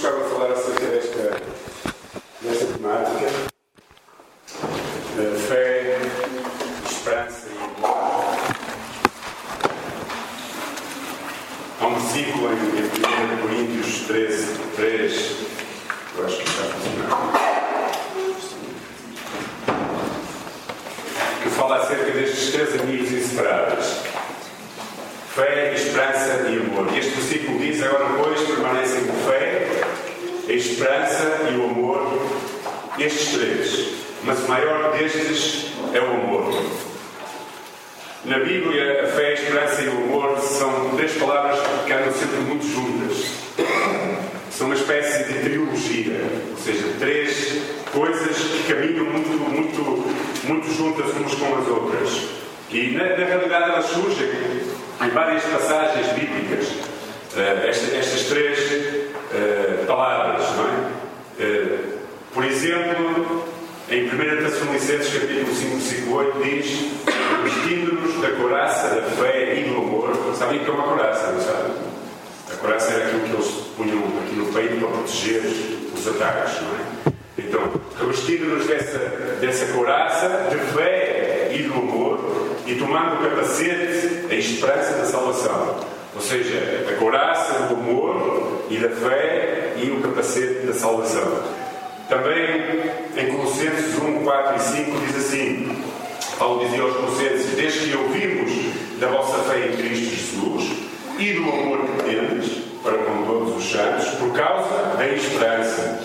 gostava de falar acerca desta, desta temática. Uh, fé, esperança e amor. Há um versículo em, em 1 Coríntios 13, 3, eu acho que está a funcionar, que fala acerca destes três amigos inseparáveis. Fé, esperança e amor. E este versículo diz: agora, pois, permanecem a fé, a esperança e o amor, estes três. Mas o maior destes é o amor. Na Bíblia, a fé, a esperança e o amor são três palavras que andam sempre muito juntas. São uma espécie de trilogia, ou seja, três coisas que caminham muito, muito, muito juntas umas com as outras. E na, na realidade elas surgem em várias passagens bíblicas. Uh, esta, estas três uh, palavras, não é? Uh, por exemplo, em 1 Tessalonicenses, capítulo 5, versículo 8, diz: Vestindo-nos da coraça da fé e do amor. Sabem que é uma coraça, não sabem? A coraça era aquilo que eles punham aqui no peito para proteger os ataques, não é? Então, revestindo-nos dessa, dessa coraça de fé e do o capacete, a esperança da salvação. Ou seja, a coraça do amor e da fé e o capacete da salvação. Também em Colossenses 1, 4 e 5 diz assim: Paulo dizia aos Colossenses: Desde que ouvimos da vossa fé em Cristo Jesus e do amor que tendes para com todos os santos, por causa da esperança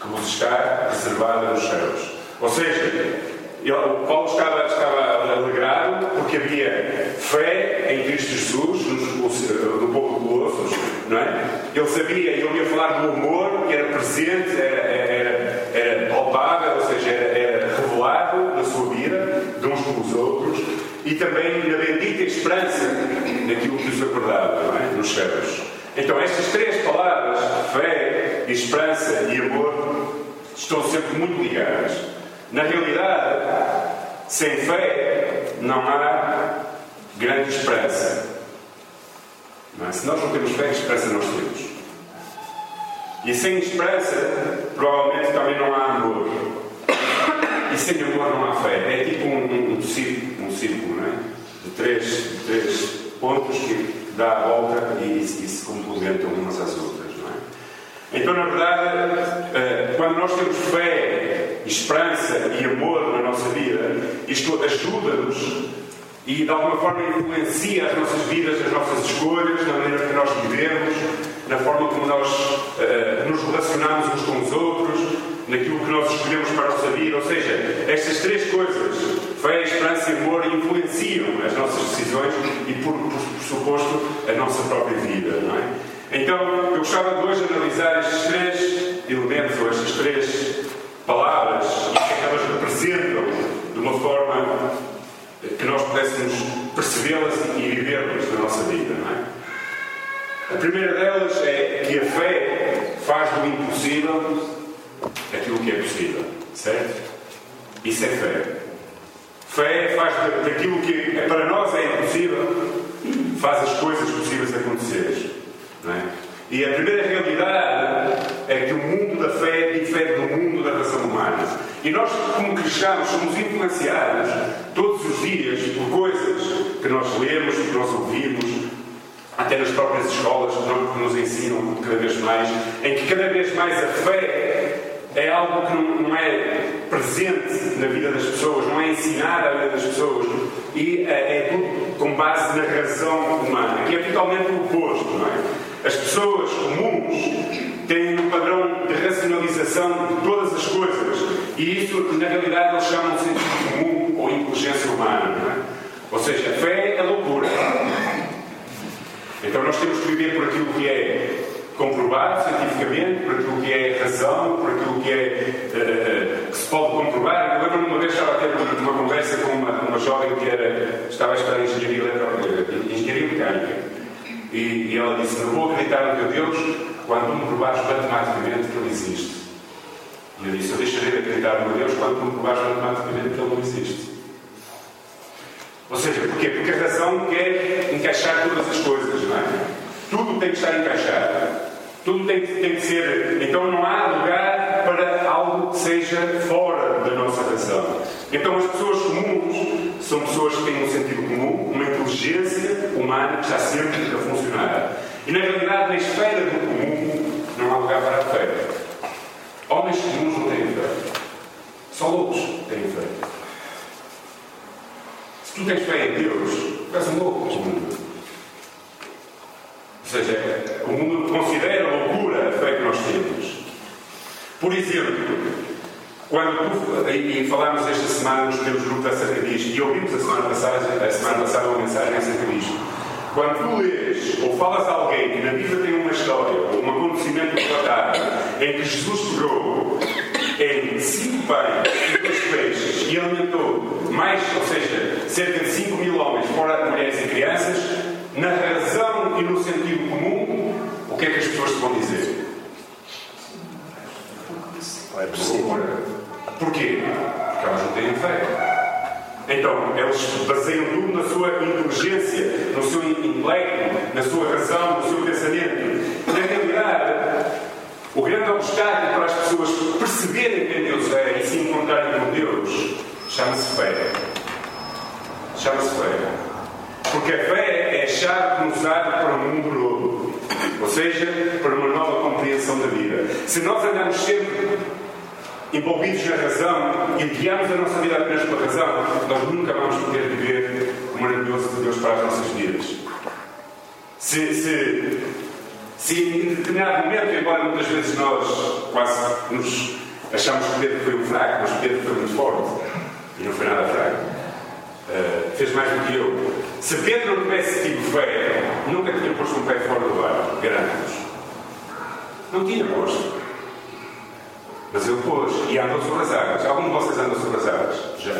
que vos está reservada nos céus. Ou seja, ele, Paulo estava, estava alegrado porque havia fé em Cristo Jesus no, povo de Colossos, não é? Ele sabia, ele ia falar do amor que era presente, era, era, era palpável, ou seja, era, era revelado na sua vida, de uns com os outros, e também na bendita esperança naquilo que os acordava, não é? Nos céus. Então, estas três palavras, fé, esperança e amor, estão sempre muito ligadas. Na realidade, sem fé não há grande esperança. Não é? Se nós não temos fé, esperança nós temos. E sem esperança, provavelmente também não há amor. E sem amor não há fé. É tipo um, um, um círculo, um círculo não é? de, três, de três pontos que dá a volta e, e se complementam umas às outras. Então, na verdade, eh, quando nós temos fé, esperança e amor na nossa vida, isto ajuda-nos e de alguma forma influencia as nossas vidas, as nossas escolhas, na maneira que nós vivemos, na forma como nós uh, nos relacionamos uns com os outros, naquilo que nós escolhemos para a nossa vida. Ou seja, estas três coisas, fé, esperança e amor, influenciam as nossas decisões e, por, por, por suposto, a nossa própria vida. Não é? Então, eu gostava de hoje analisar estes três elementos, ou estas três palavras, e o que é que elas representam de uma forma que nós pudéssemos percebê-las e vivê-las na nossa vida, não é? A primeira delas é que a fé faz do impossível aquilo que é possível, certo? Isso é fé. Fé faz daquilo que para nós é impossível, faz as coisas possíveis acontecer, não é? E a primeira realidade é que o mundo da fé difere do mundo da raça humana. E nós, como cristãos, somos influenciados todos os dias por coisas que nós lemos, que nós ouvimos, até nas próprias escolas que nos ensinam cada vez mais, em que cada vez mais a fé é algo que não, é presente na vida das pessoas, não é ensinado à vida das pessoas e é, é tudo com base na razão humana, que é totalmente o oposto, não é? As pessoas comuns têm um padrão de racionalização de todas as coisas e isso, na realidade, eles chamam de sentido comum ou inteligência humana. É? Ou seja, a fé é loucura. Então nós temos que viver por aquilo que é comprovado cientificamente, por aquilo que é razão, por aquilo que é uh, que se pode comprovar. Eu lembro-me uma vez estava a ter uma conversa com uma, uma jovem que era, estava a estudar engenharia, engenharia mecânica. E, e ela disse: Não vou acreditar no teu Deus quando tu me provares matematicamente que ele existe. E eu disse: Eu deixarei de acreditar no meu Deus quando tu me provares matematicamente que ele não existe. Ou seja, porquê? Porque a razão quer encaixar todas as coisas, não é? Tudo tem que estar encaixado. Tudo tem, tem que ser. Então não há lugar para algo que seja fora da nossa razão. Então as pessoas comuns são pessoas que têm um sentido comum, inteligência humana está sempre a funcionar. E na realidade, na esfera do comum, não há lugar para a fé. Homens comuns não têm fé. Só loucos têm fé. Se tu tens fé em Deus, tu és um louco mundo. Ou seja, o mundo considera loucura a fé que nós temos. Por exemplo, quando e falámos esta semana nos teus grupos acerca disto, e ouvimos a semana passada, a semana passada uma mensagem acerca disto. Quando tu lês ou falas a alguém que na Bíblia tem uma história ou um acontecimento relatado em que Jesus pegou em cinco pães e dois peixes e alimentou mais, ou seja, cerca de 5 mil homens, fora de mulheres e crianças, na razão e no sentido comum, o que é que as pessoas te vão dizer? É possível. Porquê? Porque elas não têm fé. Então, eles baseiam tudo na sua inteligência, no seu intelecto, na sua razão, no seu pensamento. Na realidade, o grande obstáculo para as pessoas perceberem quem Deus é e se encontrarem com Deus chama-se fé. Chama-se fé. Porque a fé é a chave que nos abre para um mundo novo. Ou seja, para uma nova compreensão da vida. Se nós andamos sempre envolvidos na razão e guiamos a nossa vida apenas pela razão, nós nunca vamos poder viver o maravilhoso de Deus para as nossas vidas. Se, se, se em determinado momento, embora muitas vezes nós quase nos achamos que Pedro foi um fraco, mas Pedro foi muito forte e não foi nada fraco. Uh, fez mais do que eu. Se Pedro não tivesse tido fé, nunca tinha posto um pé fora do ar, garanto-vos. Não tinha posto. Pôs e andou sobre as águas. Algum de vocês andou sobre as águas? Já?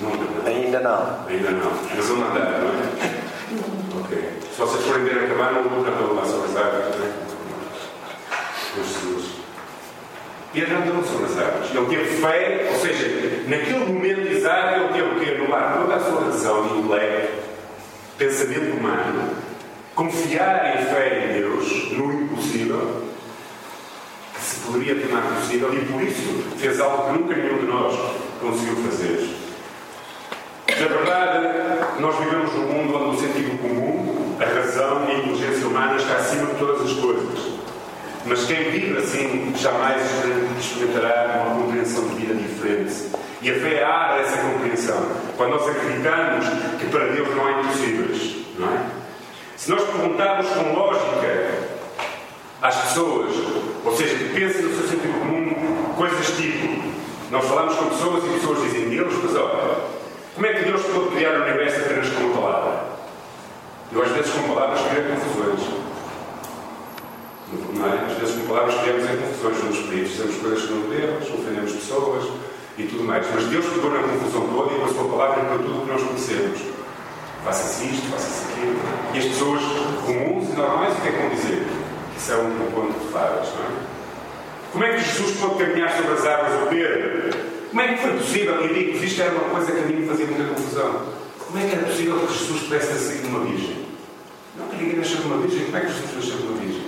Nunca, não? Ainda não. Ainda não. Mas vão andar, não é? Ok. Se vocês forem ver a cabana, nunca andou lá sobre as águas, não é? Com Jesus. Pedro andou sobre as águas. Ele teve fé, ou seja, naquele momento exato, ele teve que anular toda a sua razão e intelecto, pensamento humano, confiar em fé em Deus, no impossível se poderia tornar possível e por isso fez algo que nunca nenhum de nós conseguiu fazer. Na verdade, nós vivemos num mundo onde o sentido comum, a razão e a inteligência humana está acima de todas as coisas. Mas quem vive assim jamais experimentará uma compreensão de vida diferente. E a fé abre essa compreensão. Quando nós acreditamos que para Deus não há impossíveis. Não é? Se nós perguntarmos com lógica às pessoas, ou seja, que pensem no seu sentido comum, coisas tipo, nós falamos com pessoas e pessoas dizem Deus, mas olha, como é que Deus pode criar o universo apenas com uma palavra? Eu às vezes com palavras crio confusões. É? Às vezes com palavras criamos em confusões nos espíritos, dizemos coisas que não devemos, ofendemos pessoas e tudo mais. Mas Deus pegou na confusão toda e com a sua palavra para tudo o que nós conhecemos. Faça-se isto, faça-se aquilo. E as pessoas comuns e normais o que é que vão dizer? Isso é um conto de fadas, não é? Como é que Jesus pôde caminhar sobre as águas do Pedro? Como é que foi possível? E digo isto era uma coisa que a mim me fazia muita confusão. Como é que era possível que Jesus pudesse nascer de uma virgem? Não que ninguém nasceu uma virgem. Como é que Jesus nasceu uma virgem?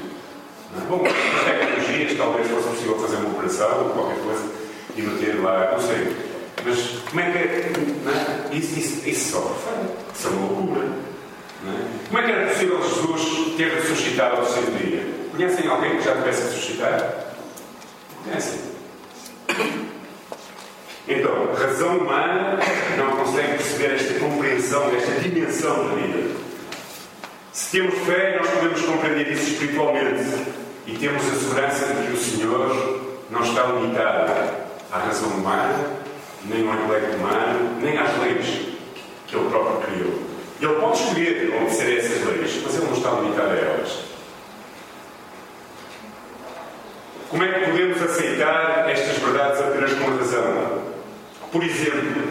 Bom, com tecnologias talvez fosse possível fazer uma operação ou qualquer coisa e meter lá, não sei. Mas como é que é? É? Isso, isso, isso só Isso é uma loucura. É? Como é que era possível Jesus ter ressuscitado ao terceiro dia? Conhecem alguém que já tivesse ressuscitado? Conhecem? Então, a razão humana não consegue perceber esta compreensão, esta dimensão da vida. Se temos fé, nós podemos compreender isso espiritualmente e temos a segurança de que o Senhor não está limitado à razão humana, nem ao intelecto humano, nem às leis que Ele próprio criou. Ele pode escolher obedecer a essas leis, mas Ele não está limitado a elas. Como é que podemos aceitar estas verdades apenas com razão? Por exemplo,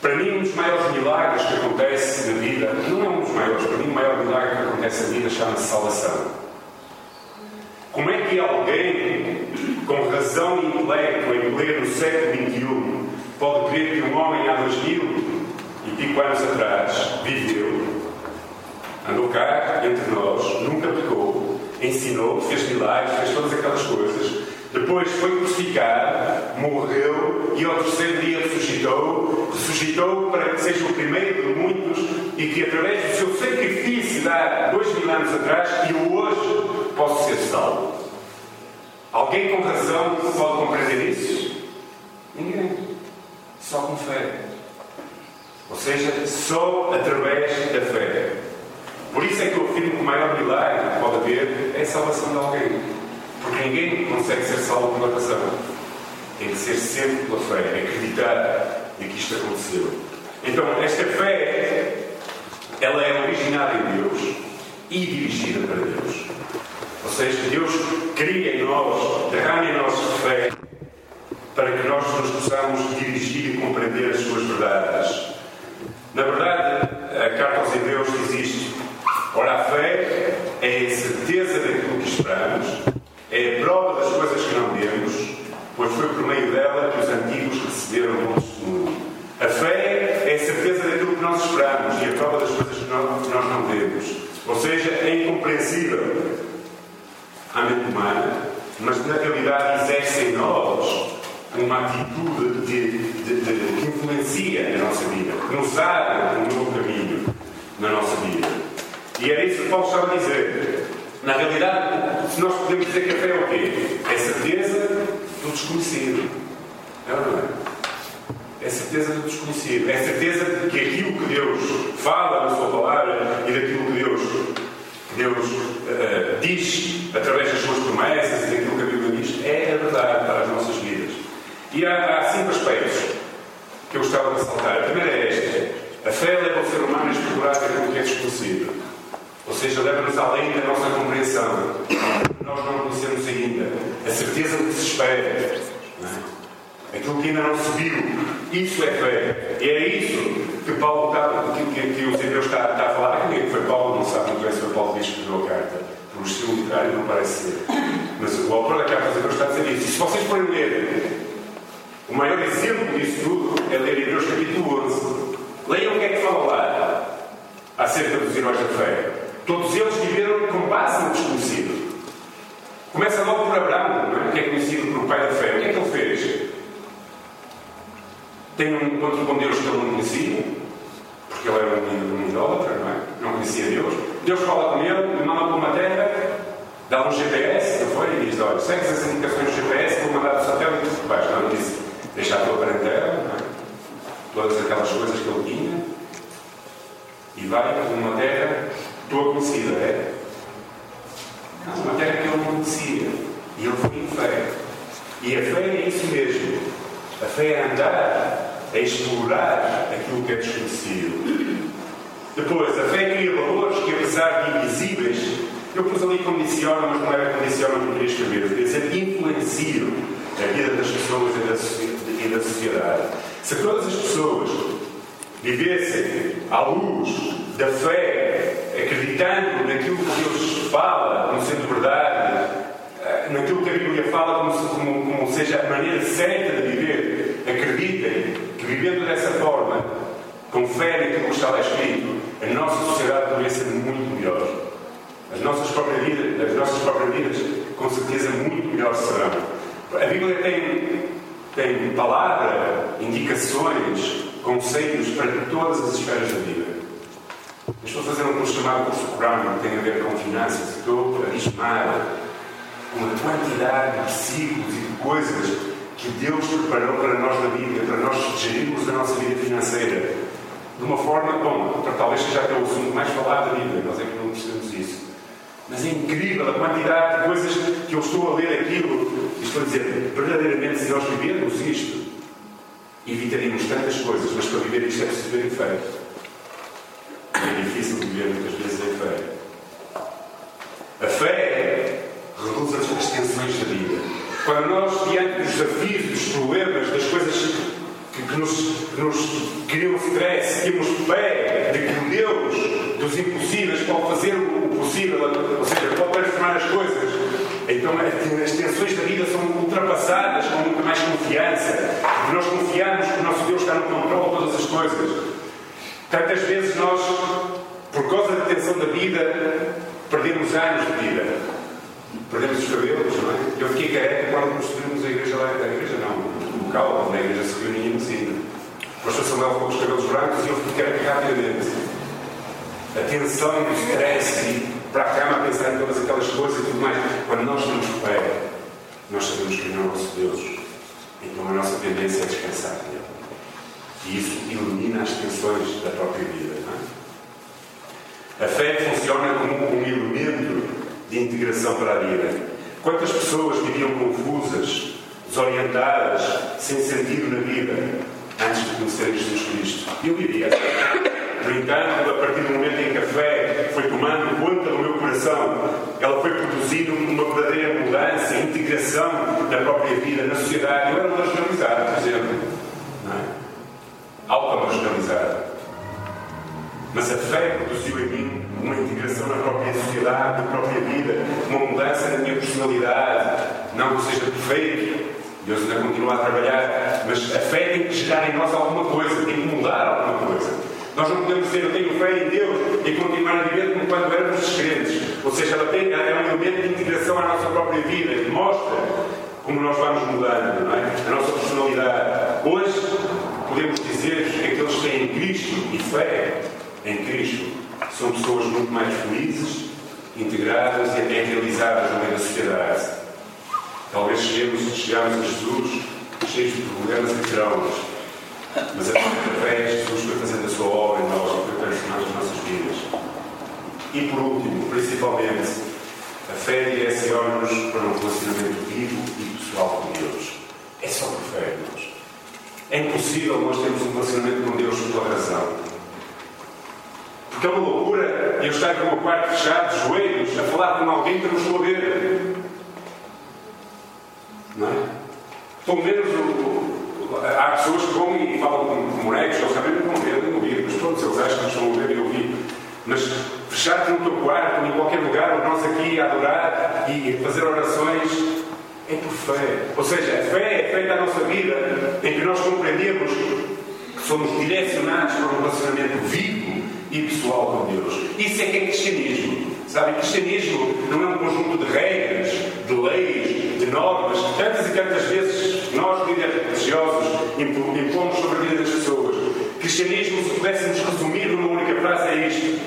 para mim, um dos maiores milagres que acontece na vida, não é um dos maiores, para mim, o maior milagre que acontece na vida chama-se salvação. Como é que alguém com razão e intelecto em pleno século XXI pode crer que um homem há dois mil e pico anos atrás viveu, andou cá entre nós, pecou, ensinou, fez milagres, fez todas aquelas coisas. Depois foi crucificado, morreu e ao terceiro dia ressuscitou. Ressuscitou para que seja o primeiro de muitos e que através do seu sacrifício de há dois mil anos atrás, eu hoje posso ser salvo. Alguém com razão pode compreender isso? Ninguém. Só com fé. Ou seja, só através da fé. Por isso é que eu afirmo que o maior milagre que pode haver é a salvação de alguém. Porque ninguém consegue ser salvo pela razão. Tem que ser sempre pela fé, acreditar de que isto aconteceu. Então, esta fé, ela é originada em Deus e dirigida para Deus. Ou seja, Deus cria em nós, derrama em nós fé para que nós nos possamos dirigir e compreender as suas verdades. Na verdade, a carta aos Hebreus isto. Ora, a fé é a certeza daquilo que esperamos, é a prova das coisas que não vemos, pois foi por meio dela que os antigos receberam o testemunho. A fé é a certeza daquilo que nós esperamos e a prova das coisas que nós não vemos. Ou seja, é incompreensível à mente humana, mas na realidade exerce em nós uma atitude de, de, de, que influencia a nossa vida, que nos abre um novo caminho na nossa vida. E era isso que Paulo estava a dizer. Na realidade, nós podemos dizer que a fé é o quê? É certeza do desconhecido. É ou não é? É certeza do desconhecido. É certeza de que aquilo que Deus fala na Sua palavra e daquilo que Deus, Deus uh, diz através das Suas promessas e daquilo que a Bíblia diz é a verdade para as nossas vidas. E há, há cinco aspectos que eu gostava de ressaltar. A primeira é esta: a fé leva o ser humano a explorar aquilo que é desconhecido. Ou seja, leva-nos além da nossa compreensão. Nós não conhecemos ainda. A certeza do que se espera. É? Aquilo que ainda não se viu. Isso é fé. E é isso que Paulo está, que, que, que o Hebreus está, está a falar. É que foi Paulo? Não sabe muito bem se foi Paulo que escreveu a carta. Por um estilo literário não parece ser. Mas o autor da carta aos Hebreus está a dizer isso. E se vocês forem ler, o maior exemplo disso tudo é ler Hebreus capítulo 11. Leiam o que é que fala lá acerca dos heróis da fé. Todos eles viveram com base no desconhecido. Começa logo por Abraão, é? que é conhecido por pai da fé. O que é que ele fez? Tem um encontro com Deus que ele não conhecia, porque ele era um, um idólatra, não é? Não conhecia Deus. Deus fala com ele, manda para uma terra, dá um GPS, não foi? E diz: Olha, segues as indicações do GPS, vou mandar o satélite que vais. Não, ele disse: Deixa a tua parentela, é? Todas aquelas coisas que ele tinha, e vai para uma terra tua conhecida, é? Não, uma terra que ele não conhecia. E ele foi em fé. E a fé é isso mesmo. A fé é andar, é explorar aquilo que é desconhecido. Depois, a fé cria valores que, apesar de invisíveis, eu pus ali condiciona, mas não era condiciona que eu queria escrever. Eu queria dizer influenciam a vida das pessoas e da sociedade. Se todas as pessoas vivessem à luz da fé, acreditando naquilo que Deus fala como sendo verdade, naquilo que a Bíblia fala como, como, como seja a maneira certa de viver, acreditem que vivendo dessa forma, com fé naquilo que está lá escrito, a nossa sociedade poderia ser muito melhor. As nossas próprias vidas, as nossas próprias vidas, com certeza, muito melhor serão. A Bíblia tem, tem palavra, indicações, conceitos para todas as esferas da vida. Estou a fazer um curso chamado curso Brown, que tem a ver com finanças, e estou abismado com a quantidade de versículos e de coisas que Deus preparou para nós na Bíblia, para nós gerirmos a nossa vida financeira. De uma forma, bom, talvez seja até o assunto mais falado da Bíblia, nós é que não percebemos isso. Mas é incrível a quantidade de coisas que eu estou a ler aquilo e estou a dizer, verdadeiramente, se nós vivermos isto, evitaríamos tantas coisas, mas para viver isto é preciso ver. É muitas vezes em fé. A fé reduz as tensões da vida. Quando nós, diante dos desafios, dos problemas, das coisas que, que, nos, que nos criam stress, temos fé de que Deus dos impossíveis pode fazer o possível, ou seja, pode transformar as coisas. Então as tensões da vida são ultrapassadas com muito mais confiança. Nós confiamos que o nosso Deus está no controle de todas as coisas. Tantas vezes nós, por causa da tensão da vida, perdemos anos de vida. perdemos os cabelos, não é? Eu fiquei careca quando construímos a igreja lá, a igreja não, o local onde a igreja se reuníamos ainda. O pastor Samuel ficou com os cabelos brancos e eu fiquei careca rapidamente. A tensão e o stress e para a cama a pensar em todas aquelas coisas e tudo mais. Quando nós temos fé, nós sabemos que não é o nosso Deus. Então a nossa tendência é descansar nele. E isso ilumina as tensões da própria vida. É? A fé funciona como um elemento de integração para a vida. Quantas pessoas viviam confusas, desorientadas, sem sentido na vida, antes de conhecer Jesus Cristo? Eu vivia assim. No entanto, a partir do momento em que a fé foi tomando conta do meu coração, ela foi produzindo uma verdadeira mudança, integração na própria vida, na sociedade. Eu era marginalizado, por exemplo. Fé produziu em mim uma integração na própria sociedade, na própria vida, uma mudança na minha personalidade. Não que eu seja perfeito, Deus ainda continua a trabalhar, mas a fé tem que gerar em nós alguma coisa, tem que mudar alguma coisa. Nós não podemos dizer eu tenho fé em Deus e continuar a viver como quando éramos descrentes. Ou seja, ela tem, é um elemento de integração à nossa própria vida, que mostra como nós vamos mudando, não é? A nossa personalidade. Hoje podemos dizer que aqueles que têm Cristo e fé em Cristo são pessoas muito mais felizes, integradas e até realizadas no meio da sociedade. Talvez cheguemos, chegamos a Jesus cheios de problemas e traumas mas a fé Jesus foi fazendo a sua obra em nós e foi transformando as nossas vidas. E por último, principalmente, a fé direciona-nos para um relacionamento vivo e pessoal com Deus. É só por fé, irmãos. É impossível nós termos um relacionamento com Deus pela razão. Porque é uma loucura eu estar no meu quarto fechado, de joelhos, a falar com alguém que não estou a ver. Não é? Pelo menos há pessoas que vão e falam com bonecos, eles que não ver, não ouvir, mas pronto, eles acham que estão a ver e ouvir. Mas fechar-te no teu quarto, em qualquer lugar, nós aqui a adorar e fazer orações, é por fé. Ou seja, a fé é feita na nossa vida em que nós compreendemos que somos direcionados para um relacionamento vivo e pessoal com Deus. Isso é que é cristianismo. Sabe, cristianismo não é um conjunto de regras, de leis, de normas. Tantas e tantas vezes nós, líderes religiosos, impomos sobre a vida das pessoas. Cristianismo, se pudéssemos resumir numa única frase, é isto: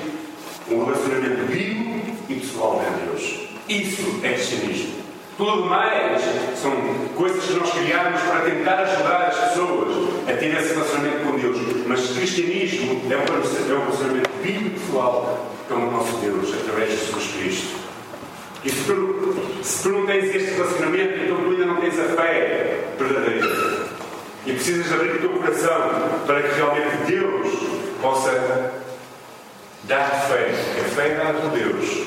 um relacionamento vivo e pessoal com Deus. Isso é cristianismo. Tudo mais são coisas que nós criamos para tentar ajudar as pessoas a ter esse relacionamento com Deus. Mas cristianismo é um relacionamento vivo e pessoal com o nosso Deus, através de Jesus Cristo. E se tu, se tu não tens este relacionamento, então tu ainda não tens a fé verdadeira. E precisas abrir o teu coração para que realmente Deus possa dar-te fé. A fé é dada por Deus.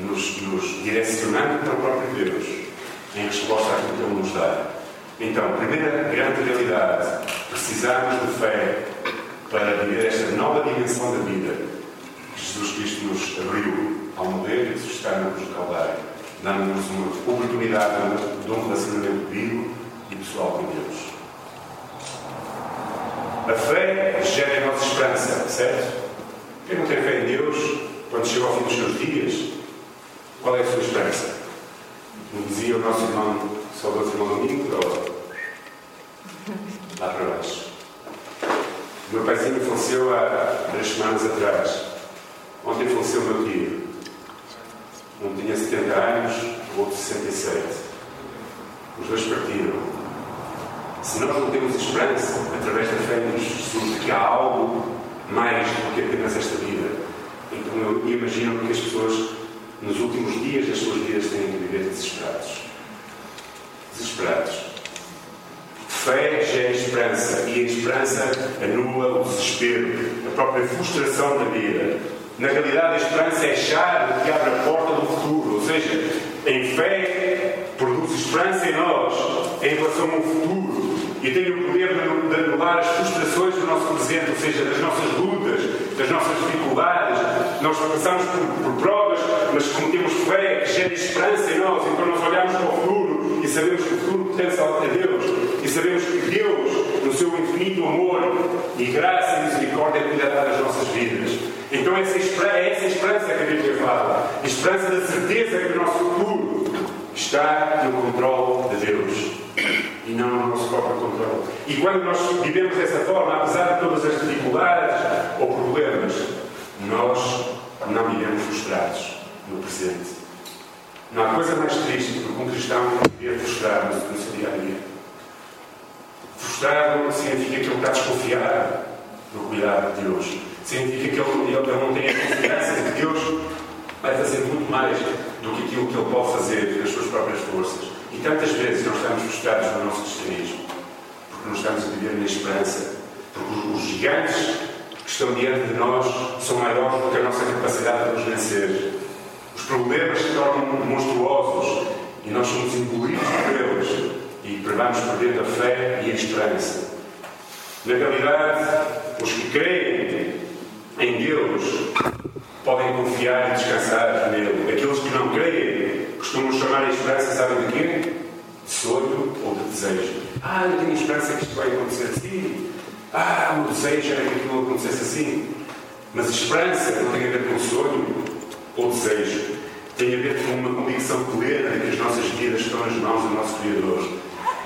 Nos, nos direcionando para o próprio Deus, em resposta àquilo que Ele nos dá. Então, primeira grande realidade, precisamos de fé para viver esta nova dimensão da vida que Jesus Cristo nos abriu ao morrer e ressuscitar na cruz do Calvário, dando-nos uma oportunidade de um relacionamento vivo e pessoal com Deus. A fé gera em nós esperança, certo? Quem não tem fé em Deus, quando chega ao fim dos seus dias, qual é a sua esperança? Como dizia o nosso irmão, saudoso irmão Domingo, lá para baixo. O meu paizinho faleceu há três semanas atrás. Ontem faleceu meu tio. Um tinha 70 anos, o outro 67. Os dois partiram. Se nós não temos esperança, através da fé Jesus, de que há algo mais do que apenas esta vida, então eu imagino que as pessoas, nos últimos dias das suas vidas, têm que viver desesperados. Desesperados Fé gera esperança e a esperança anula o desespero, a própria frustração da vida. Na realidade, a esperança é a chave que abre a porta do futuro, ou seja, em fé produz esperança em nós em relação ao futuro e tem o poder de anular as frustrações do nosso presente, ou seja, das nossas lutas, das nossas dificuldades. Nós passamos por, por provas, mas como temos fé que gera esperança em nós, então nós olhamos para o futuro e sabemos que o futuro pertence a Deus e sabemos que Deus, no seu infinito amor e graça e misericórdia, cuidará das nossas vidas. Então essa é essa esperança que a Bíblia fala. Esperança da certeza que o nosso futuro está no controle de Deus e não no nosso próprio controle. E quando nós vivemos dessa forma, apesar de todas as dificuldades ou problemas, nós não vivemos frustrados no presente. Não há coisa mais triste do que um cristão viver frustrado no seu dia a dia. Frustrado significa que ele está desconfiado do cuidado de Deus. Significa que ele, ele não tem a confiança de que Deus vai fazer muito mais do que aquilo que ele pode fazer das suas próprias forças. E tantas vezes nós estamos frustrados no nosso cristianismo, porque não estamos a viver na esperança, porque os gigantes que estão diante de nós são maiores do que a nossa capacidade de os vencer. Os problemas se tornam monstruosos e nós somos engolidos por eles e vamos perdendo a fé e a esperança. Na realidade, os que creem em Deus podem confiar e descansar nele. Aqueles que não creem costumam chamar a esperança, sabem de quê? De sonho ou de desejo. Ah, eu tenho esperança que isto vai acontecer. Ah, o desejo era que aquilo acontecesse assim. Mas a esperança não tem a ver com sonho ou desejo. Tem a ver com uma convicção plena de que as nossas vidas estão nas mãos do nosso Criador.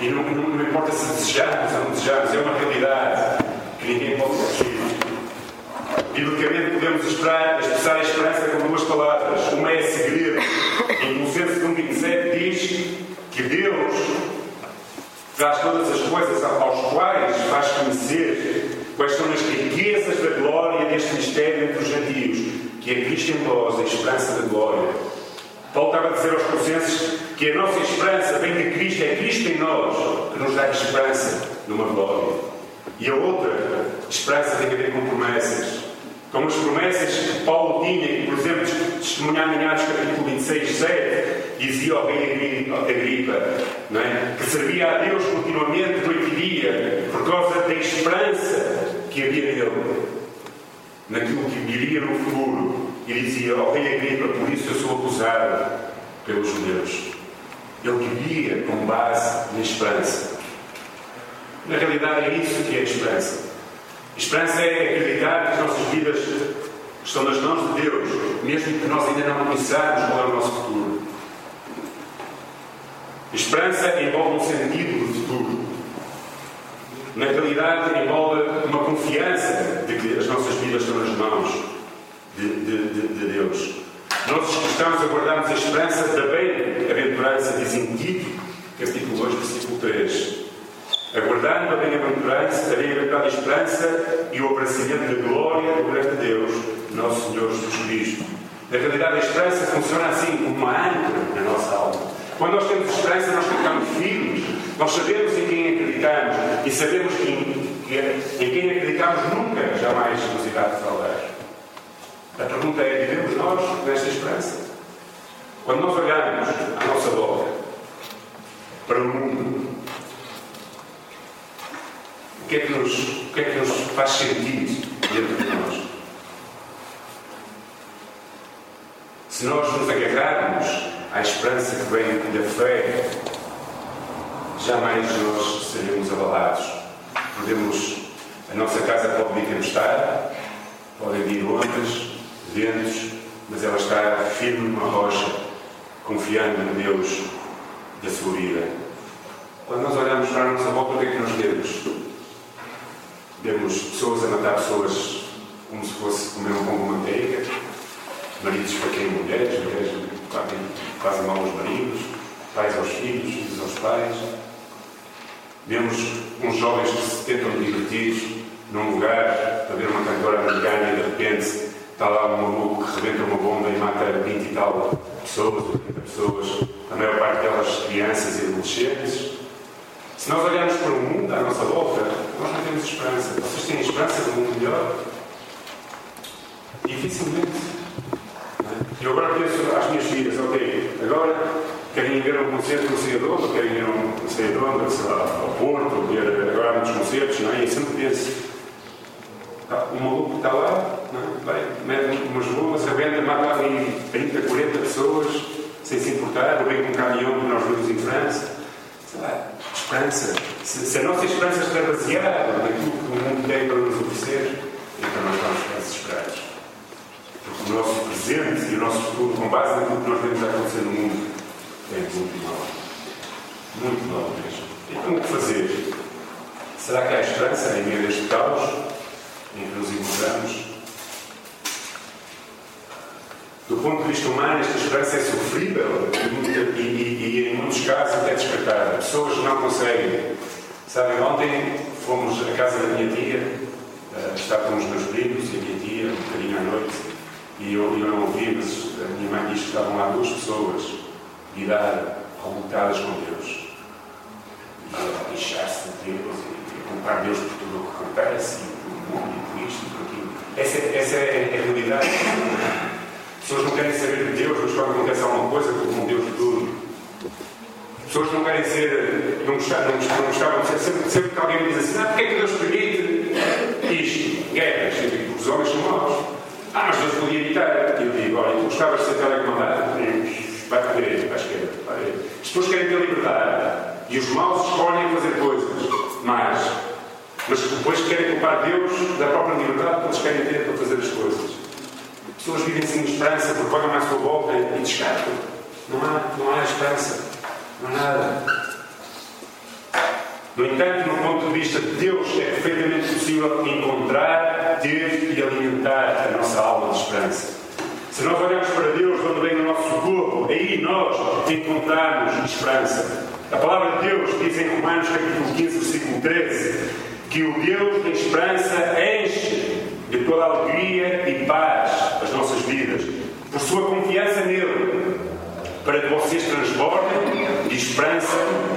E não, não, não importa se desejamos ou não desejamos, é uma realidade que ninguém pode fugir. Biblicamente podemos esperar, expressar a esperança com duas palavras. Uma é segredo. Em Colossenses 1,27 diz que Deus traz todas as coisas aos quais faz conhecer quais são as riquezas da glória deste mistério entre os gentios, que é Cristo em nós, a esperança da glória. Paulo estava a dizer aos Colossenses que a nossa esperança vem de Cristo, é Cristo em nós que nos dá esperança numa glória. E a outra esperança tem a ver com promessas. Com as promessas que Paulo tinha, que, por exemplo, testemunhar em Atos capítulo 26, 7, dizia ao rei Agripa, não é? que servia a Deus continuamente, noite e dia, por causa da esperança que havia nele, naquilo que viria no futuro. E dizia ao rei Agripa, por isso eu sou acusado pelos judeus. Ele vivia com base na esperança. Na realidade, é isso que é a esperança. Esperança é acreditar que as nossas vidas estão nas mãos de Deus, mesmo que nós ainda não conheçamos qual é o nosso futuro. Esperança envolve um sentido do futuro. Na realidade, envolve uma confiança de que as nossas vidas estão nas mãos de, de, de, de Deus. Nós, os cristãos, aguardamos a esperança da bem-aventurança, diz em Tito, capítulo 2, versículo 3 aguardando a bem-aventurança, a bem-aventurada esperança e o abracamento da glória do grande Deus, nosso Senhor Jesus Cristo. Na realidade, a esperança funciona assim, como uma âncora na nossa alma. Quando nós temos esperança, nós ficamos firmes, nós sabemos em quem acreditamos e sabemos que em, que em quem acreditamos nunca, jamais nos irá defraudar. A pergunta é: vivemos nós nesta esperança? Quando nós olhamos à nossa volta para o mundo, que é que nos, o que é que nos faz sentir dentro de nós? Se nós nos agarrarmos à esperança que vem da fé, jamais nós seremos abalados. Podemos, a nossa casa pode vir tempestade, podem vir ondas, ventos, mas ela está firme numa rocha, confiando no Deus da sua vida. Quando nós olhamos para a nossa volta, o que é que nós vemos? Vemos pessoas a matar pessoas como se fosse comer um pão com manteiga, maridos esfaqueiam mulheres, mulheres fazem mal aos maridos, pais aos filhos, filhos aos pais. Vemos uns jovens que se tentam divertir num lugar para ver uma cantora americana e de repente está lá um maluco que rebenta uma bomba e mata 20 e tal pessoas, 30 pessoas, a maior parte delas crianças e adolescentes. Se nós olharmos para o mundo à nossa volta, nós não temos esperança. Vocês têm esperança de um mundo melhor? Dificilmente. É? Eu agora penso às minhas filhas, ok, agora querem ver um concerto no Ceador, querem ir um Ceador, sei lá, ao Porto, ver agora há muitos concertos, não é? E eu sempre penso, tá, o maluco está lá, não é? vai, mete umas bombas, rebenta, mata ali 30, 40 pessoas, sem se importar, ou vem com um caminhão que nós vemos em França. Sei lá, esperança. Se, se, a nossa esperança está baseada naquilo que o mundo tem para nos oferecer, então nós vamos ficar desesperados. Porque o nosso presente e o nosso futuro, com base naquilo que nós vemos acontecer no mundo, é muito mal. Muito mal mesmo. Então o que fazer? Será que há esperança em meio a este caos em que nos encontramos? Do ponto de vista humano, esta esperança é sofrível e, e, e, em muitos casos até descartada. Pessoas não conseguem. Sabem, ontem fomos à casa da minha tia, uh, estava com os meus primos e a minha tia, um bocadinho à noite, e eu, eu não ouvi, mas a minha mãe disse que estavam lá duas pessoas de idade revoltadas com Deus. E a queixar-se de Deus e a culpar Deus por tudo o que acontece, e por mundo, e por isto e por aquilo. Essa, essa é a realidade. As pessoas não querem saber de Deus, mas quando acontece alguma coisa, como Deus de tudo. As pessoas não querem ser, não gostavam, não, ser, sempre, sempre que alguém me diz assim, ah, porque é que Deus permite isto? Guerras, eu digo, os homens são maus. Ah, mas Deus podia evitar. Eu digo, olha, tu gostavas de ser telecomandado? Vai para a direita, para a esquerda. Vai. As pessoas querem ter liberdade. E os maus escolhem fazer coisas. Mas, mas depois querem culpar Deus da própria liberdade que eles querem ter para fazer as coisas pessoas vivem sem esperança olham à sua volta e descartam. Não há, não há esperança. Não há nada. No entanto, no ponto de vista de Deus, é perfeitamente possível encontrar, ter e alimentar a nossa alma de esperança. Se nós olharmos para Deus, onde vem o nosso socorro, aí nós encontramos esperança. A palavra de Deus diz em Romanos capítulo 15, versículo 13, que o Deus da esperança enche toda alegria e paz as nossas vidas, por sua confiança nele, para que vocês transbordem de esperança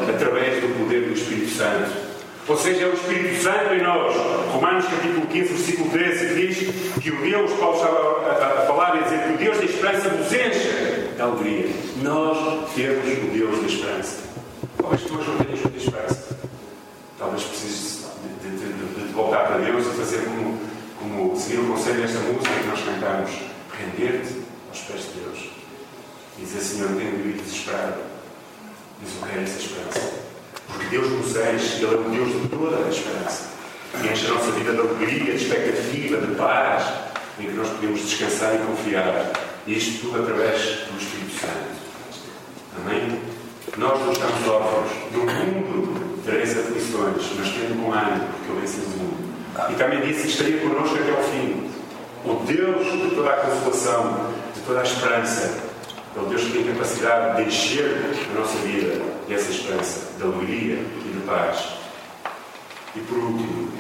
através do poder do Espírito Santo. Ou seja, é o Espírito Santo em nós. Romanos capítulo 15, versículo 13 diz que o Deus, Paulo estava a, falar e a dizer que o Deus da esperança nos enche de alegria. Nós temos o Deus da esperança. Talvez tu hoje não tenhas o Deus da esperança. Talvez precises de, de, de, de voltar para Deus e fazer como como seguir o conselho desta música que nós cantamos, render-te aos pés de Deus. E dizer, Senhor, tenho vivido desesperado, mas eu quero essa esperança. Porque Deus nos enche, Ele é o Deus de toda a esperança. E enche a nossa vida de alegria, de expectativa, de paz, em que nós podemos descansar e confiar. E isto tudo através do Espírito Santo. Amém? Nós não estamos órfãos. No mundo tereis aflições, mas tendo com ânimo, porque eu venci o mundo. E também disse estaria connosco até ao fim. O Deus de toda a consolação, de toda a esperança, é o Deus que tem capacidade de encher a nossa vida dessa esperança, de alegria e de paz. E por último,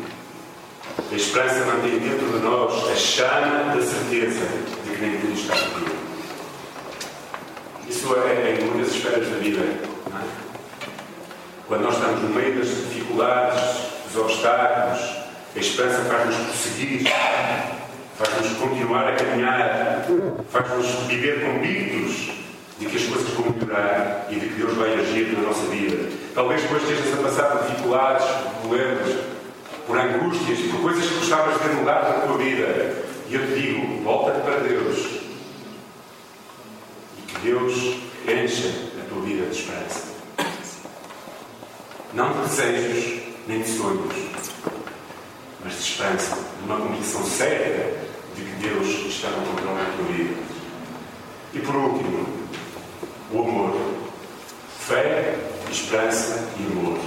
a esperança mantém dentro de nós a chama da certeza de que nem tudo está perdido. Isso é em muitas esferas da vida. É? Quando nós estamos no meio das dificuldades, dos obstáculos, a esperança faz-nos prosseguir, faz-nos continuar a caminhar, faz-nos viver convictos de que as coisas vão melhorar e de que Deus vai agir na nossa vida. Talvez depois estejas a passar por dificuldades, por problemas, por angústias, por coisas que gostavas de ter mudado na tua vida. E eu te digo, volta-te para Deus. E que Deus encha a tua vida de esperança. Não de desejos, nem de sonhos, mas de uma convicção séria de que Deus está no controle da vida. E por último, o amor. Fé, esperança e amor.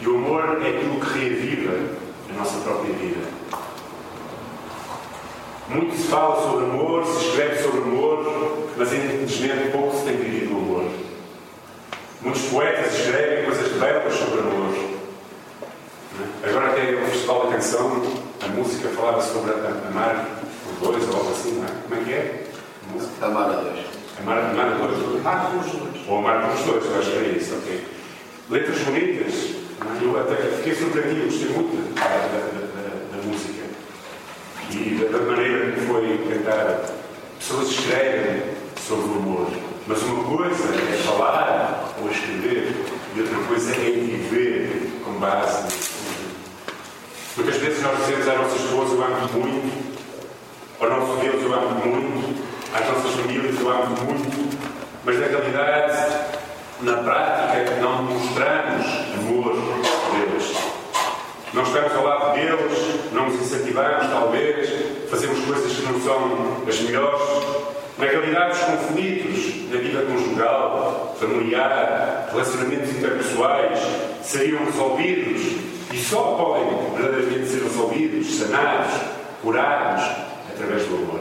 E o amor é aquilo que reaviva a nossa própria vida. Muito se fala sobre amor, se escreve sobre amor, mas infelizmente pouco se tem vivido o amor. Muitos poetas escrevem coisas belas sobre amor, Agora até o Festival da Canção, a música falava sobre amar por dois ou algo assim, não é? Como é que é? Amar a dois. Amar, amar a dois. Amar pelos dois. Ou amar pelos dois, eu acho que é isso, ok. Letras bonitas, é? eu até fiquei surpreendido, gostei muito da, da, da, da música. E da, maneira como foi cantada. Pessoas escrevem sobre o amor. Mas uma coisa é falar ou escrever, e outra coisa é viver com base Muitas vezes nós dizemos à nossa esposa eu amo muito, ao nosso Deus eu amo muito, às nossas famílias eu amo muito, mas na realidade, na prática, não mostramos amor a Deus. Não estamos ao lado deles, não nos incentivamos, talvez, fazemos coisas que não são as melhores. Na realidade, os conflitos na vida conjugal, familiar, relacionamentos interpessoais seriam resolvidos e só podem verdadeiramente ser resolvidos, sanados, curados através do amor.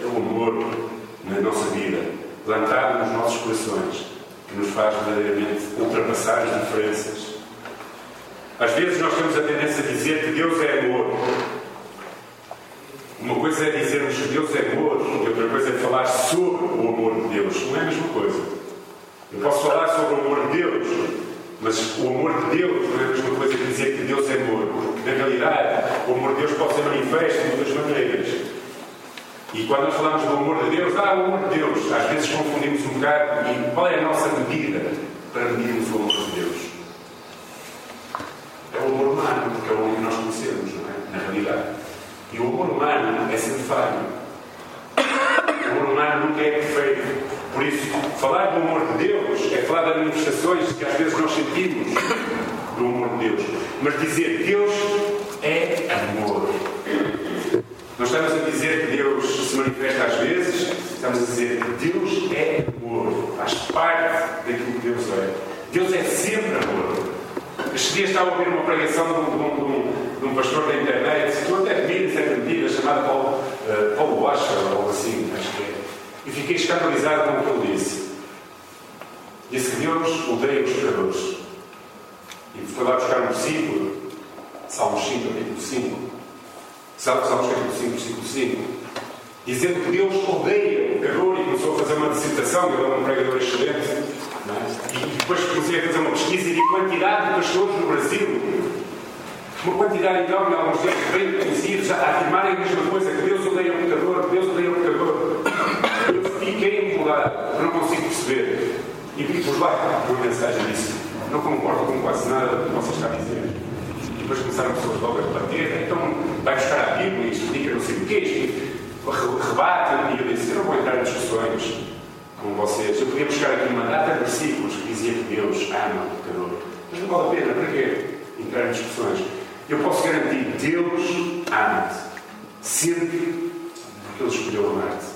É o amor na nossa vida, plantado nos nossos corações, que nos faz verdadeiramente ultrapassar as diferenças. Às vezes nós temos a tendência a dizer que Deus é amor. Uma coisa é dizermos que Deus é amor, e outra coisa é falar sobre o amor de Deus. Não é a mesma coisa. Eu posso falar sobre o amor de Deus, mas o amor de Deus não é a mesma coisa que dizer que Deus é amor. Porque, na realidade, o amor de Deus pode ser manifesto de muitas maneiras. E quando nós falamos do amor de Deus, ah, o amor de Deus, às vezes confundimos um bocado e qual é a nossa medida para medirmos o amor de Deus? É o amor humano, porque é o único que nós conhecemos, não é? Na realidade. E o amor humano é sempre falho. O amor humano nunca é perfeito. Por isso, falar do amor de Deus falar das manifestações que às vezes nós sentimos do amor de Deus. Mas dizer Deus é amor. Não estamos a dizer que Deus se manifesta às vezes, estamos a dizer que Deus é amor, faz parte daquilo que Deus é. Deus é sempre amor. Este dia estava a ouvir uma pregação de um, de um, de um pastor da internet, tu até vi, certa medida, chamado Paulo, uh, Paulo Washer, ou assim, acho que é. E fiquei escandalizado com o que ele disse. Disse que Deus odeia os pecadores. E foi lá buscar um versículo, Salmos 5, capítulo 5. Salmos capítulo 5, versículo 5. Dizendo que Deus odeia o pecador e começou a fazer uma dissertação, ele é um pregador excelente. É? E depois comecei a fazer uma pesquisa e vi quantidade de pastores no Brasil. Uma quantidade enorme, alguns deles bem conhecidos, a afirmarem a mesma coisa, que Deus odeia o pecador, que Deus odeia o pecador. Eu fiquei incomodado, não consigo perceber. E pus lá uma mensagem disse: Não concordo com quase nada do que você está a dizer. E depois começaram pessoas logo a debater, então vai buscar a Bíblia e explica não sei o quê, rebate. E eu disse: Eu não vou entrar em discussões com vocês. Eu podia buscar aqui uma data de versículos que dizia que Deus ama o pecador. Mas não vale a pena, para quê? Entrar em discussões. Eu posso garantir: Deus ama-te. Sempre porque Ele escolheu amar-te.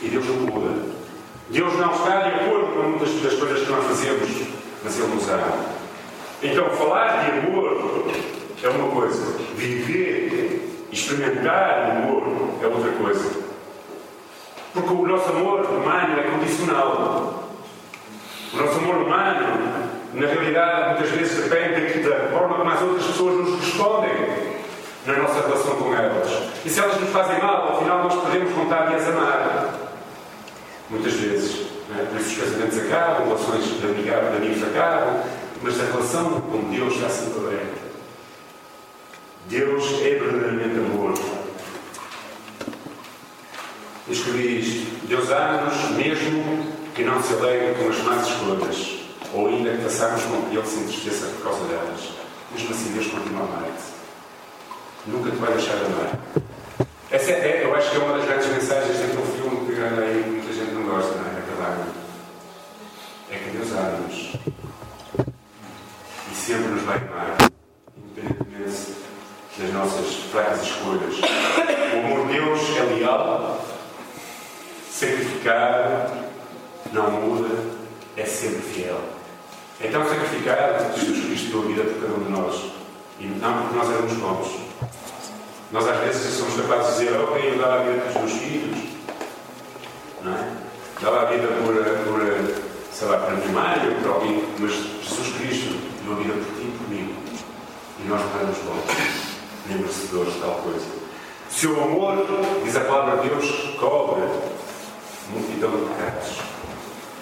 E Deus não muda. Deus não está de acordo com muitas das coisas que nós fazemos, mas Ele nos ama. Então, falar de amor é uma coisa, viver, experimentar o amor é outra coisa. Porque o nosso amor humano é condicional. O nosso amor humano, na realidade, muitas vezes depende da forma como as outras pessoas nos respondem na nossa relação com elas. E se elas nos fazem mal, ao final nós podemos vontade de as amar. Muitas vezes. É? Por isso os casamentos acabam, relações de amigos acabam, mas a relação com Deus está sempre aberta. Deus é verdadeiramente amor. Eu escrevi isto. Deus ama-nos mesmo que não se alegre com as más escolhas, ou ainda que façamos com que Ele se entristeça por causa delas. Mesmo assim, Deus continua a amar-te. Nunca te vai deixar de amar. Essa é, eu acho que é uma das grandes mensagens daquele filme que aí muita gente não gosta, não é? Aquela E sempre nos vai amar, independentemente das nossas fracas escolhas. O amor de Deus é leal, sacrificado, não muda, é sempre fiel. Então, sacrificado, Jesus Cristo deu a vida por cada um de nós. E não porque nós éramos bons. Nós às vezes somos capazes de dizer, ok, eu dava a vida pelos meus filhos, não é? Dava a vida por, por sei lá, para a minha mãe ou por alguém, mas Jesus Cristo deu a por ti e por mim. E nós não éramos nem merecedores de tal coisa. Se o amor, diz a palavra de Deus, cobre multidão de pecados.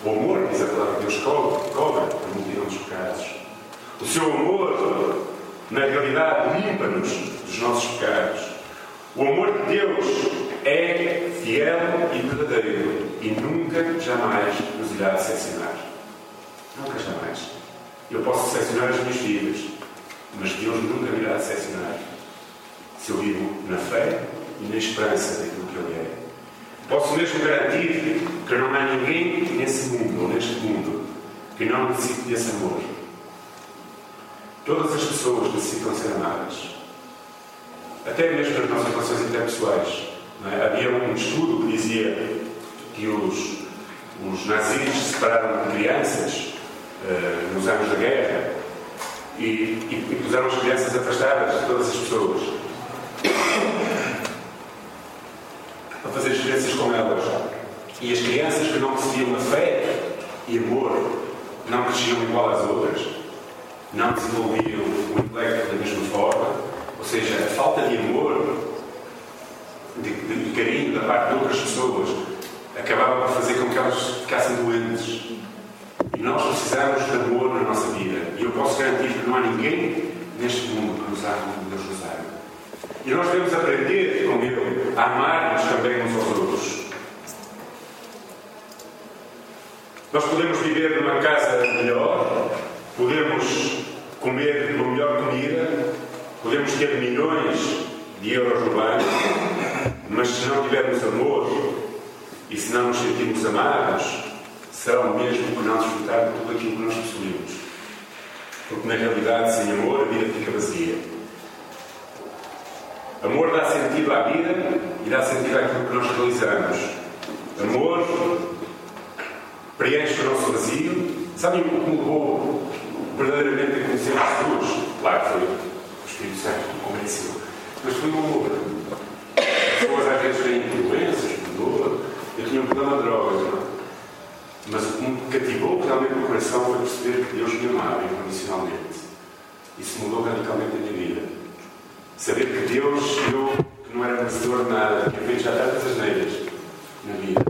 O amor, diz a palavra de Deus, cobre, cobre a multidão dos pecados. O seu amor, na realidade, limpa-nos dos nossos pecados. O amor de Deus é fiel e verdadeiro e nunca, jamais nos irá decepcionar. Nunca, jamais. Eu posso decepcionar as minhas filhas, mas Deus nunca me irá decepcionar se eu vivo na fé e na esperança daquilo que Ele é. Posso mesmo garantir que não há ninguém nesse mundo ou neste mundo que não necessite desse amor. Todas as pessoas necessitam ser amadas. Até mesmo nas nossas relações interpessoais. É? Havia um estudo que dizia que os, os nazis separaram crianças uh, nos anos da guerra e, e, e puseram as crianças afastadas de todas as pessoas para fazer experiências com elas. E as crianças que não recebiam afeto e amor não cresciam igual às outras, não desenvolviam o intelecto da mesma forma, ou seja, a falta de amor, de, de, de carinho da parte de outras pessoas, acabava por fazer com que elas ficassem doentes. E nós precisamos de amor na nossa vida. E eu posso garantir que não há ninguém neste mundo que nos ame como Deus nos ama. E nós devemos aprender com Ele a amar-nos também uns aos outros. Nós podemos viver numa casa melhor, podemos comer uma melhor comida, podemos ter milhões de euros no banco, mas se não tivermos amor e se não nos sentirmos amados, será o mesmo que não desfrutar de tudo aquilo que nós possuímos. Porque na realidade, sem amor, a vida fica vazia. Amor dá sentido à vida e dá sentido àquilo que nós realizamos. Amor preenche o nosso vazio. Sabem o que me levou verdadeiramente a conhecer Jesus? Claro, foi o Espírito Santo que me convenceu. Mas foi o amor. As pessoas às vezes têm doenças, dor. Eu tinha um problema de drogas, não é? Mas o que me cativou realmente no coração foi perceber que Deus me amava incondicionalmente. Isso mudou radicalmente a minha vida. Saber que Deus, eu, que não era merecedor de nada, que havia já tantas asneiras na vida.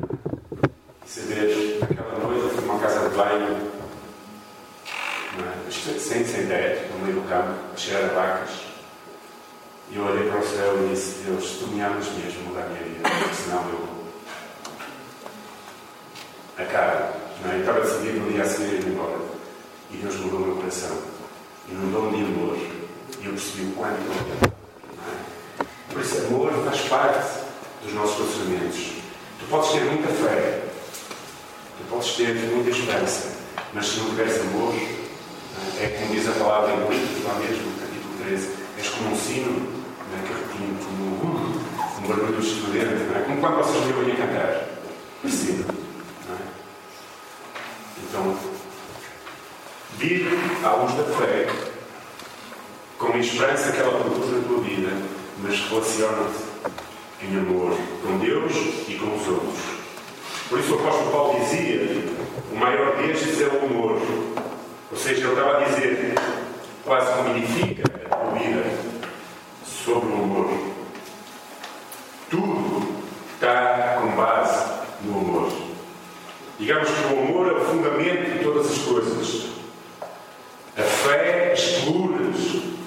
E saber, naquela noite, fui uma casa de banho, é? sem, sem teto, no meio do campo, a cheirar a vacas. E eu olhei para o céu e disse: Deus, tu me amas mesmo, muda a minha vida, senão eu acaba. Não é? Eu estava decidido no dia a seguir ir embora. E Deus mudou o meu coração. E inundou-me de amor. E eu percebi o quanto eu é? Por isso, amor faz parte dos nossos relacionamentos. Tu podes ter muita fé. Tu podes ter muita esperança. Mas se não tiveres amor, é? é como diz a palavra em Coríntios, lá mesmo, capítulo 13. És como um sino é? que como um, barulho estridente. É? Como quando vocês me ouvem a cantar. Parecido. Então, vive à luz da fé, com a esperança que ela produz na tua vida, mas relaciona-te em amor com Deus e com os outros. Por isso o apóstolo Paulo dizia: o maior destes é o amor. Ou seja, ele estava a dizer, quase como edifica a tua vida sobre o amor. Tudo está com base no amor. Digamos que o amor é o fundamento de todas as coisas. A fé, as colunas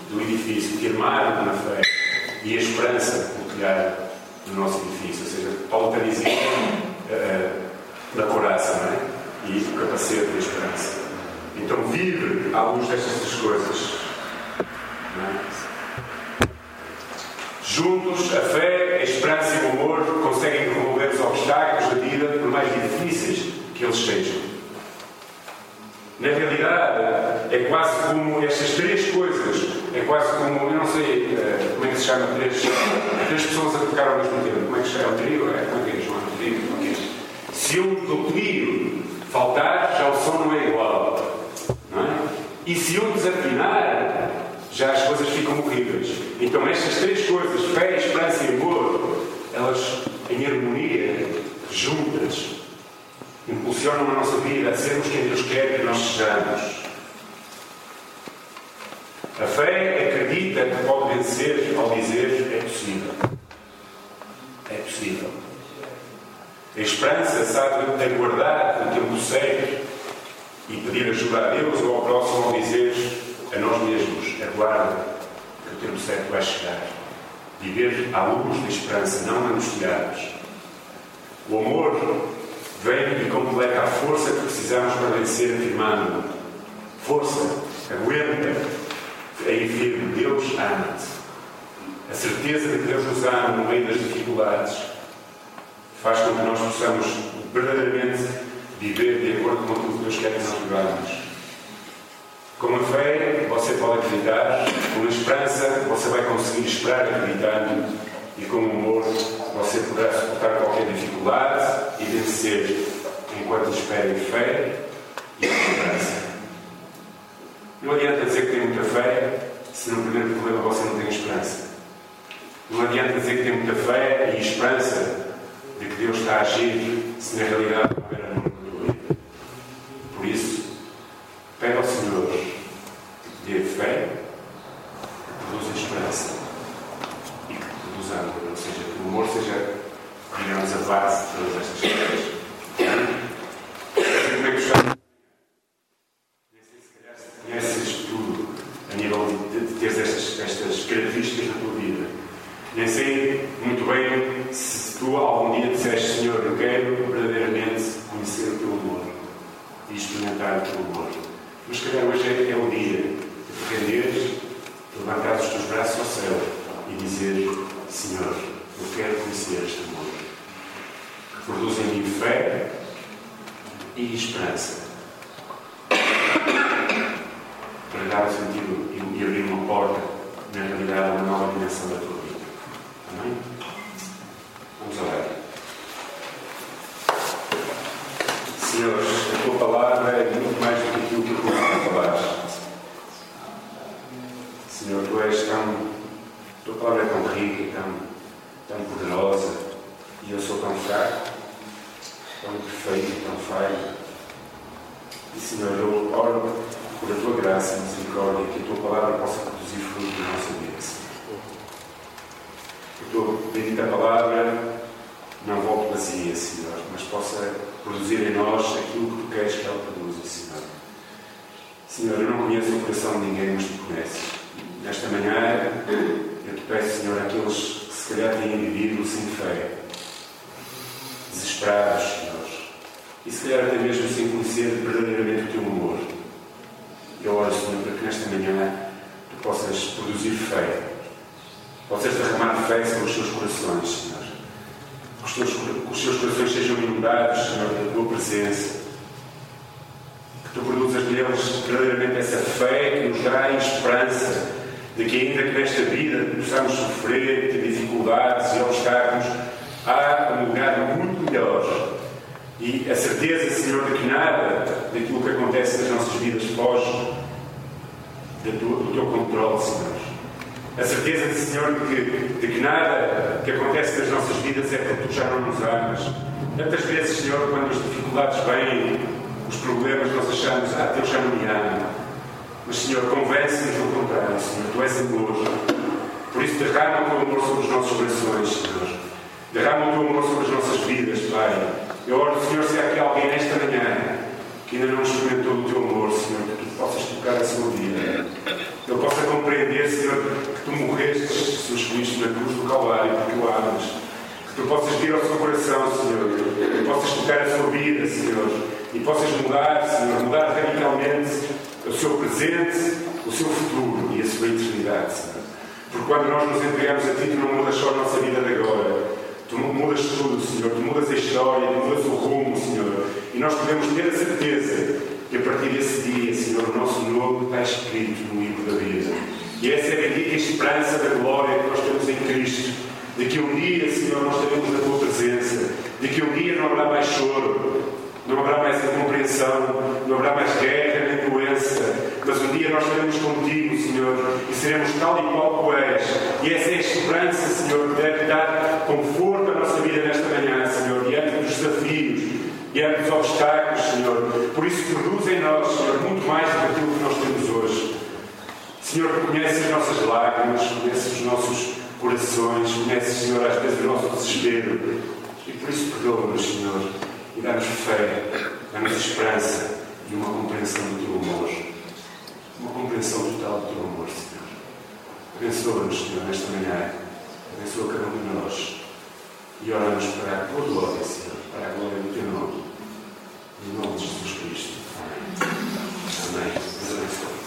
do edifício, firmado na fé, e a esperança, o telhado do nosso edifício. Ou seja, Paulo está dizendo uh, da coraça, não é? E o capacete da esperança. Então vive à luz destas coisas. É? Juntos, a fé, a esperança e o amor conseguem remover os obstáculos da vida, por mais difíceis que eles sejam. Na realidade, é quase como estas três coisas, é quase como, eu não sei uh, como é que se chama, três, três pessoas a tocar ao mesmo tempo. Como é que se chama? Trio? É, como é que é, João? Trio? É? Se um do trio faltar, já o som não é igual. Não é? E se um desafinar, já as coisas ficam horríveis. Então, estas três coisas, fé, esperança e amor, elas em harmonia, juntas, impulsionam a nossa vida a sermos quem Deus quer que nós sejamos. A fé acredita que pode vencer ao dizer é possível. É possível. A esperança sabe aguardar o tempo certo e pedir ajuda a Deus ou ao próximo ao dizer a nós mesmos, aguarda que o tempo certo vai chegar. Viver à luz da esperança, não angustiados. O amor vem e completa a força que precisamos para vencer afirmando força, aguenta, aí firme, Deus ama-te. A certeza de que Deus nos ama no meio das dificuldades faz com que nós possamos verdadeiramente viver de acordo com aquilo que Deus quer que nós vivamos. Com a fé, você pode acreditar, com esperança você vai conseguir esperar acreditando e com humor você poderá suportar qualquer dificuldade e vencer enquanto espera em fé e esperança. Não adianta dizer que tem muita fé se no primeiro problema você não tem esperança. Não adianta dizer que tem muita fé e esperança de que Deus está a agir se na realidade não houver amor na tua vida. Por isso, pede ao Senhor que te dê fé, que produza esperança e que amor. Ou seja, que o amor seja, digamos, a base de todas estas coisas. Como é que chama? Nem sei se calhar se conheces tudo a nível de, de teres estas, estas características na tua vida. Nem sei muito bem se tu algum dia disseste, Senhor, eu quero verdadeiramente conhecer o teu amor e experimentar o teu amor. Mas se calhar hoje é, é o dia de te renderes, levantar os teus braços ao céu e dizer, Senhor, eu quero conhecer este amor. Que produz em mim fé e esperança. Para dar o sentido e, e abrir uma porta, na realidade, a uma nova dimensão da tua vida. Amém? Vamos orar. Senhor, a tua palavra é muito mais do que aquilo que tu me falaste. Senhor, tu és tão. A tua palavra é tão rica, tão, tão poderosa, e eu sou tão fraco, tão perfeito, tão falho. E Senhor, eu oro por a tua graça e misericórdia que a tua palavra possa produzir fruto na nossa vida, Senhor. Que a tua bendita palavra não volte vazia, Senhor, mas possa produzir em nós aquilo que tu queres que ela produza, Senhor. Senhor, eu não conheço o coração de ninguém, mas tu conheces. Nesta manhã, eu te peço, Senhor, àqueles que se calhar têm vivido sem fé, desesperados, Senhor, e se calhar até mesmo sem conhecer verdadeiramente o teu amor. Eu oro, Senhor, para que nesta manhã tu possas produzir fé, possas derramar fé sobre os seus corações, Senhor. Que os, teus, que os seus corações sejam inundados, Senhor, da tua presença. Neles verdadeiramente essa fé que nos dá esperança de que, ainda que nesta vida possamos sofrer, ter dificuldades e obstáculos, há um lugar muito melhor e a certeza, Senhor, de que nada daquilo que acontece nas nossas vidas foge do teu controle, Senhor. A certeza, Senhor, de que, de que nada que acontece nas nossas vidas é porque tu já não nos amas. Tantas vezes, Senhor, quando as dificuldades vêm, os problemas, nós achamos, ah, Deus já. Mas, Senhor, convence-nos do contrário, Senhor. Tu és amor. Por isso, derrama o teu amor sobre os nossos corações, Senhor. Derrama o teu amor sobre as nossas vidas, Pai. Eu oro, Senhor, se há aqui alguém nesta manhã que ainda não experimentou o teu amor, Senhor, que tu possas tocar a sua vida. Ele possa compreender, Senhor, que tu morreste, Jesus Cristo, na cruz do Calvário, porque o amas. Que tu possas vir ao seu coração, Senhor. Que possas tocar a sua vida, Senhor. E possas mudar, Senhor, mudar radicalmente o seu presente, o seu futuro e a sua eternidade, Senhor. Porque quando nós nos entregamos a Ti, Tu não mudas só a nossa vida de agora. Tu mudas tudo, Senhor. Tu mudas a história, Tu mudas o rumo, Senhor. E nós podemos ter a certeza que a partir desse dia, Senhor, o nosso nome está escrito no livro da vida. E essa é a bendita esperança da glória que nós temos em Cristo. De que um dia, Senhor, nós teremos a Tua presença. De que um dia não haverá mais choro, não haverá mais incompreensão, não haverá mais guerra nem doença. Mas um dia nós estaremos contigo, Senhor, e seremos tal e qual tu és. E essa é a esperança, Senhor, que deve dar conforto à nossa vida nesta manhã, Senhor, diante dos desafios, diante dos obstáculos, Senhor. Por isso, produz em nós, Senhor, muito mais do que aquilo que nós temos hoje. Senhor, tu conheces as nossas lágrimas, conheces os nossos corações, conheces, Senhor, às vezes o nosso desespero. E por isso, perdoa-nos, Senhor, dá-nos fé, dá-nos esperança e uma compreensão do teu amor. Uma compreensão total do teu amor, Senhor. Abençoa-nos, Senhor, nesta manhã. Abençoa cada um de nós. E oramos para a tua glória, Senhor, para a glória do teu nome. Em nome de Jesus Cristo. Amém. Amém.